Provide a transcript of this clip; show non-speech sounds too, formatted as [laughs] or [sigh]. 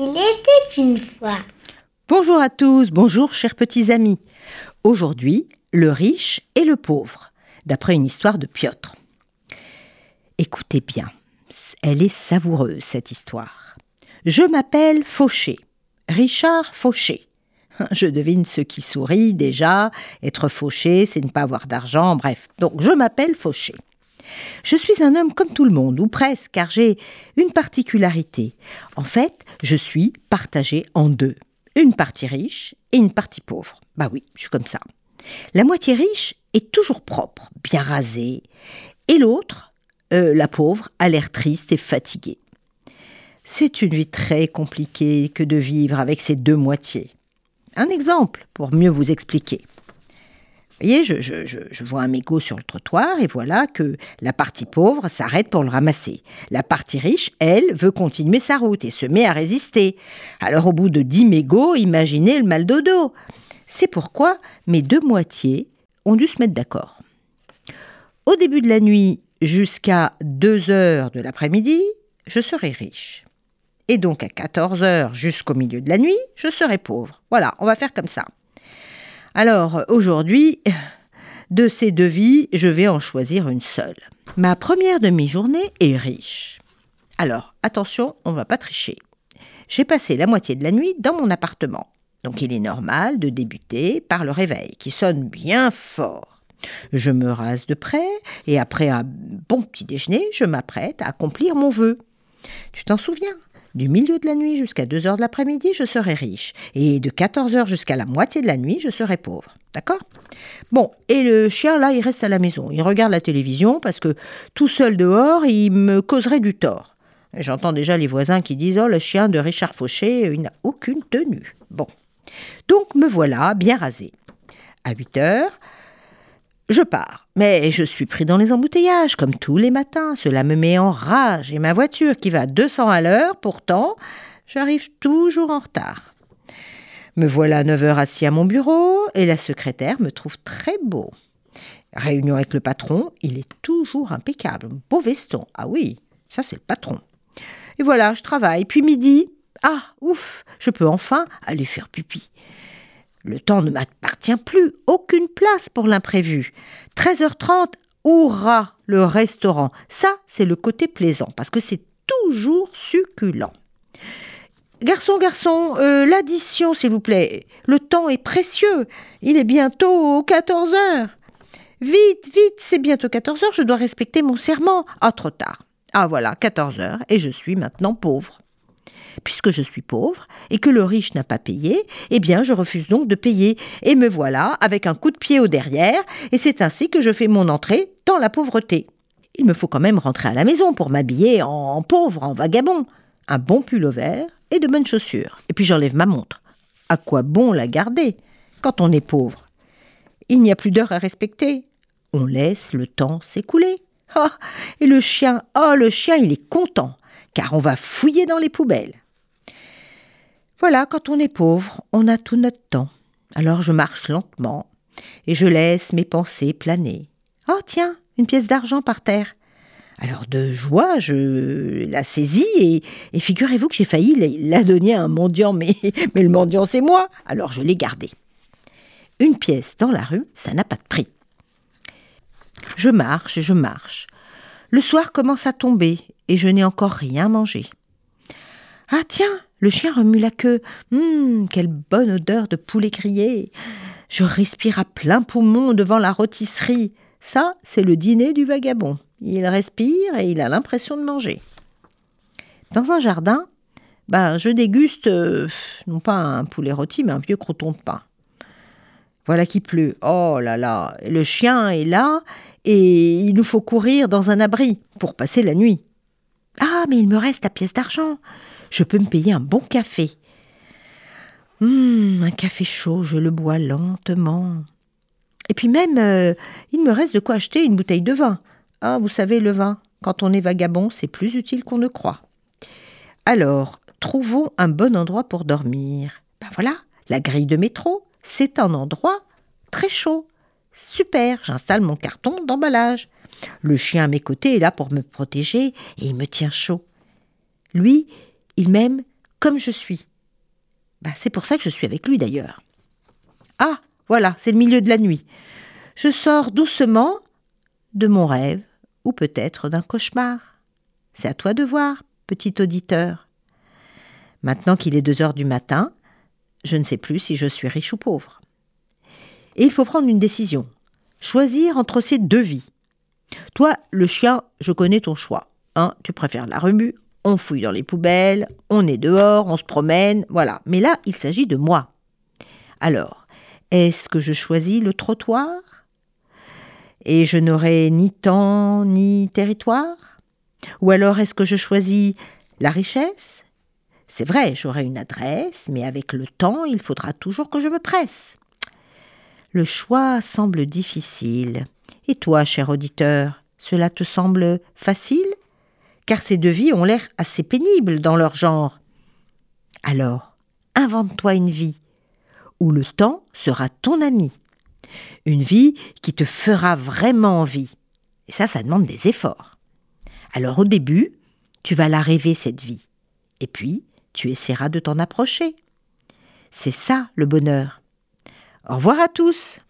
Il était une fois. Bonjour à tous, bonjour chers petits amis. Aujourd'hui, le riche et le pauvre, d'après une histoire de Piotr. Écoutez bien, elle est savoureuse cette histoire. Je m'appelle Fauché, Richard Fauché. Je devine ce qui sourit déjà. Être fauché, c'est ne pas avoir d'argent, bref. Donc je m'appelle Fauché. Je suis un homme comme tout le monde, ou presque, car j'ai une particularité. En fait, je suis partagé en deux. Une partie riche et une partie pauvre. Bah oui, je suis comme ça. La moitié riche est toujours propre, bien rasée, et l'autre, euh, la pauvre, a l'air triste et fatiguée. C'est une vie très compliquée que de vivre avec ces deux moitiés. Un exemple pour mieux vous expliquer. Vous voyez, je, vois un mégot sur le trottoir et voilà que la partie pauvre s'arrête pour le ramasser. La partie riche, elle, veut continuer sa route et se met à résister. Alors au bout de dix mégots, imaginez le mal dodo. C'est pourquoi mes deux moitiés ont dû se mettre d'accord. Au début de la nuit jusqu'à 2 heures de l'après-midi, je serai riche. Et donc à 14 heures jusqu'au milieu de la nuit, je serai pauvre. Voilà, on va faire comme ça. Alors aujourd'hui, de ces deux vies, je vais en choisir une seule. Ma première demi-journée est riche. Alors attention, on ne va pas tricher. J'ai passé la moitié de la nuit dans mon appartement. Donc il est normal de débuter par le réveil, qui sonne bien fort. Je me rase de près, et après un bon petit déjeuner, je m'apprête à accomplir mon vœu. Tu t'en souviens? Du milieu de la nuit jusqu'à 2 heures de l'après-midi, je serai riche. Et de 14 heures jusqu'à la moitié de la nuit, je serai pauvre. D'accord? Bon, et le chien, là, il reste à la maison. Il regarde la télévision parce que tout seul dehors, il me causerait du tort. J'entends déjà les voisins qui disent Oh, le chien de Richard Fauché, il n'a aucune tenue. Bon. Donc me voilà bien rasé. À 8 heures, je pars, mais je suis pris dans les embouteillages, comme tous les matins. Cela me met en rage, et ma voiture qui va 200 à l'heure, pourtant, j'arrive toujours en retard. Me voilà à 9 heures assis à mon bureau, et la secrétaire me trouve très beau. Réunion avec le patron, il est toujours impeccable. Beau veston, ah oui, ça c'est le patron. Et voilà, je travaille. Puis midi, ah, ouf, je peux enfin aller faire pipi. Le temps ne m'appartient plus, aucune place pour l'imprévu. 13h30, hurrah, le restaurant. Ça, c'est le côté plaisant, parce que c'est toujours succulent. Garçon, garçon, euh, l'addition, s'il vous plaît. Le temps est précieux. Il est bientôt 14 heures. Vite, vite, c'est bientôt 14 heures, je dois respecter mon serment. Ah, trop tard. Ah voilà, 14 heures, et je suis maintenant pauvre. Puisque je suis pauvre et que le riche n'a pas payé, eh bien je refuse donc de payer. Et me voilà avec un coup de pied au derrière, et c'est ainsi que je fais mon entrée dans la pauvreté. Il me faut quand même rentrer à la maison pour m'habiller en, pauvre, en vagabond. Un bon pull vert et de bonnes chaussures. Et puis j'enlève ma montre. À quoi bon la garder quand on est pauvre? Il n'y a plus d'heure à respecter. On laisse le temps s'écouler. Ah Et le chien, oh le chien, il est content, car on va fouiller dans les poubelles. Voilà, quand on est pauvre, on a tout notre temps. Alors je marche lentement et je laisse mes pensées planer. Oh tiens, une pièce d'argent par terre. Alors de joie, je la saisis et, figurez-vous que j'ai failli la donner à un mendiant, mais, [laughs] mais le mendiant c'est moi, alors je l'ai gardée. Une pièce dans la rue, ça n'a pas de prix. Je marche et je marche. Le soir commence à tomber et je n'ai encore rien mangé. Ah tiens, le chien remue la queue. Hum, quelle bonne odeur de poulet grillé. Je respire à plein poumon devant la rôtisserie. Ça, c'est le dîner du vagabond. Il respire et il a l'impression de manger. Dans un jardin, ben, je déguste euh, non pas un poulet rôti, mais un vieux croton de pain. Voilà qui pleut. Oh là là, le chien est là et il nous faut courir dans un abri pour passer la nuit. Ah, mais il me reste la pièce d'argent je peux me payer un bon café. Hum, un café chaud, je le bois lentement. Et puis même, euh, il me reste de quoi acheter une bouteille de vin. Ah, vous savez, le vin, quand on est vagabond, c'est plus utile qu'on ne croit. Alors, trouvons un bon endroit pour dormir. Ben voilà, la grille de métro, c'est un endroit très chaud. Super, j'installe mon carton d'emballage. Le chien à mes côtés est là pour me protéger et il me tient chaud. Lui, il m'aime comme je suis. Bah, c'est pour ça que je suis avec lui d'ailleurs. Ah, voilà, c'est le milieu de la nuit. Je sors doucement de mon rêve, ou peut-être d'un cauchemar. C'est à toi de voir, petit auditeur. Maintenant qu'il est deux heures du matin, je ne sais plus si je suis riche ou pauvre. Et il faut prendre une décision, choisir entre ces deux vies. Toi, le chien, je connais ton choix. Hein, tu préfères la remue, on fouille dans les poubelles, on est dehors, on se promène, voilà. Mais là, il s'agit de moi. Alors, est-ce que je choisis le trottoir? Et je n'aurai ni temps ni territoire? Ou alors est-ce que je choisis la richesse? C'est vrai, j'aurai une adresse, mais avec le temps, il faudra toujours que je me presse. Le choix semble difficile. Et toi, cher auditeur, cela te semble facile? Car ces deux vies ont l'air assez pénibles dans leur genre. Alors, invente-toi une vie où le temps sera ton ami. Une vie qui te fera vraiment envie. Et ça, ça demande des efforts. Alors au début, tu vas la rêver, cette vie. Et puis, tu essaieras de t'en approcher. C'est ça le bonheur. Au revoir à tous.